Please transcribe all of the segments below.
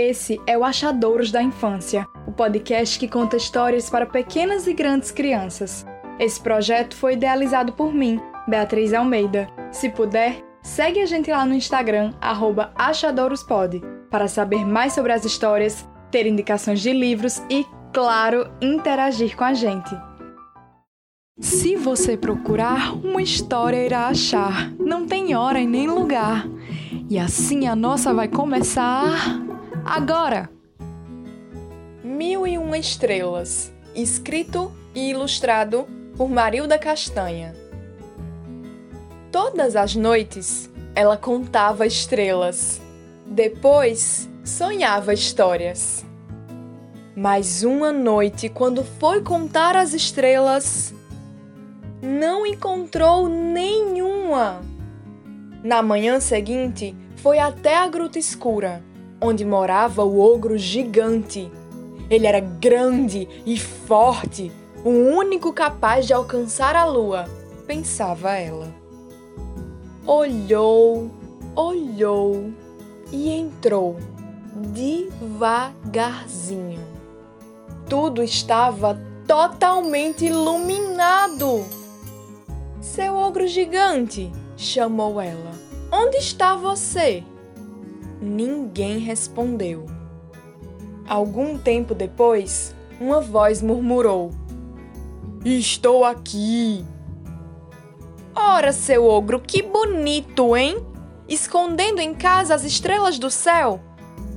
Esse é o Achadouros da Infância, o podcast que conta histórias para pequenas e grandes crianças. Esse projeto foi idealizado por mim, Beatriz Almeida. Se puder, segue a gente lá no Instagram, @achadoorospod, para saber mais sobre as histórias, ter indicações de livros e, claro, interagir com a gente. Se você procurar, uma história irá achar. Não tem hora e nem lugar. E assim a nossa vai começar agora! Mil e Uma Estrelas, escrito e ilustrado por Marilda Castanha. Todas as noites ela contava estrelas, depois sonhava histórias. Mas uma noite, quando foi contar as estrelas, não encontrou nenhuma. Na manhã seguinte, foi até a gruta escura onde morava o ogro gigante. Ele era grande e forte, o único capaz de alcançar a lua, pensava ela. Olhou, olhou e entrou devagarzinho. Tudo estava totalmente iluminado. Seu ogro gigante, chamou ela. Onde está você? Ninguém respondeu. Algum tempo depois, uma voz murmurou: Estou aqui. Ora, seu ogro, que bonito, hein? Escondendo em casa as estrelas do céu?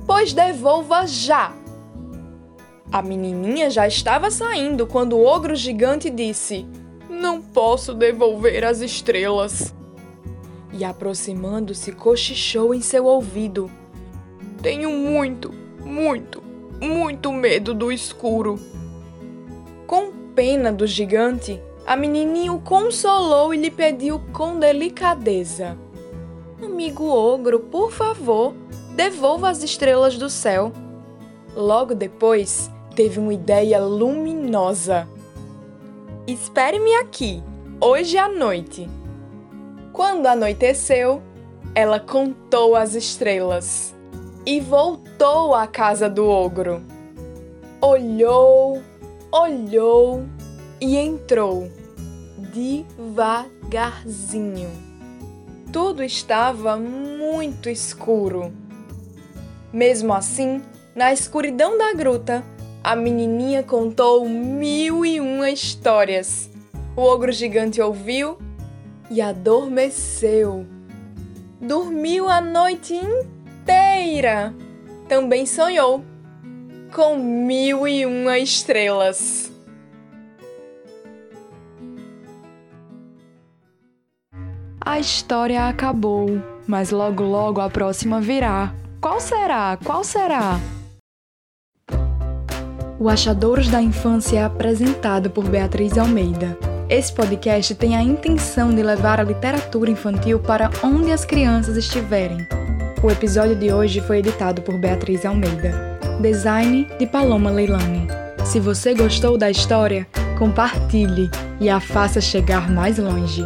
Pois devolva já. A menininha já estava saindo quando o ogro gigante disse: Não posso devolver as estrelas e, aproximando-se, cochichou em seu ouvido: Tenho muito, muito, muito medo do escuro. Com pena do gigante, a menininha o consolou e lhe pediu com delicadeza: Amigo ogro, por favor, devolva as estrelas do céu. Logo depois, teve uma ideia luminosa. Espere-me aqui, hoje à noite. Quando anoiteceu, ela contou as estrelas e voltou à casa do ogro. Olhou, olhou e entrou devagarzinho. Tudo estava muito escuro. Mesmo assim, na escuridão da gruta, a menininha contou mil e uma histórias. O ogro gigante ouviu e adormeceu. Dormiu a noite inteira. Também sonhou com mil e uma estrelas. A história acabou, mas logo logo a próxima virá. Qual será? Qual será? O Achadouros da Infância é apresentado por Beatriz Almeida. Esse podcast tem a intenção de levar a literatura infantil para onde as crianças estiverem. O episódio de hoje foi editado por Beatriz Almeida. Design de Paloma Leilani. Se você gostou da história, compartilhe e a faça chegar mais longe.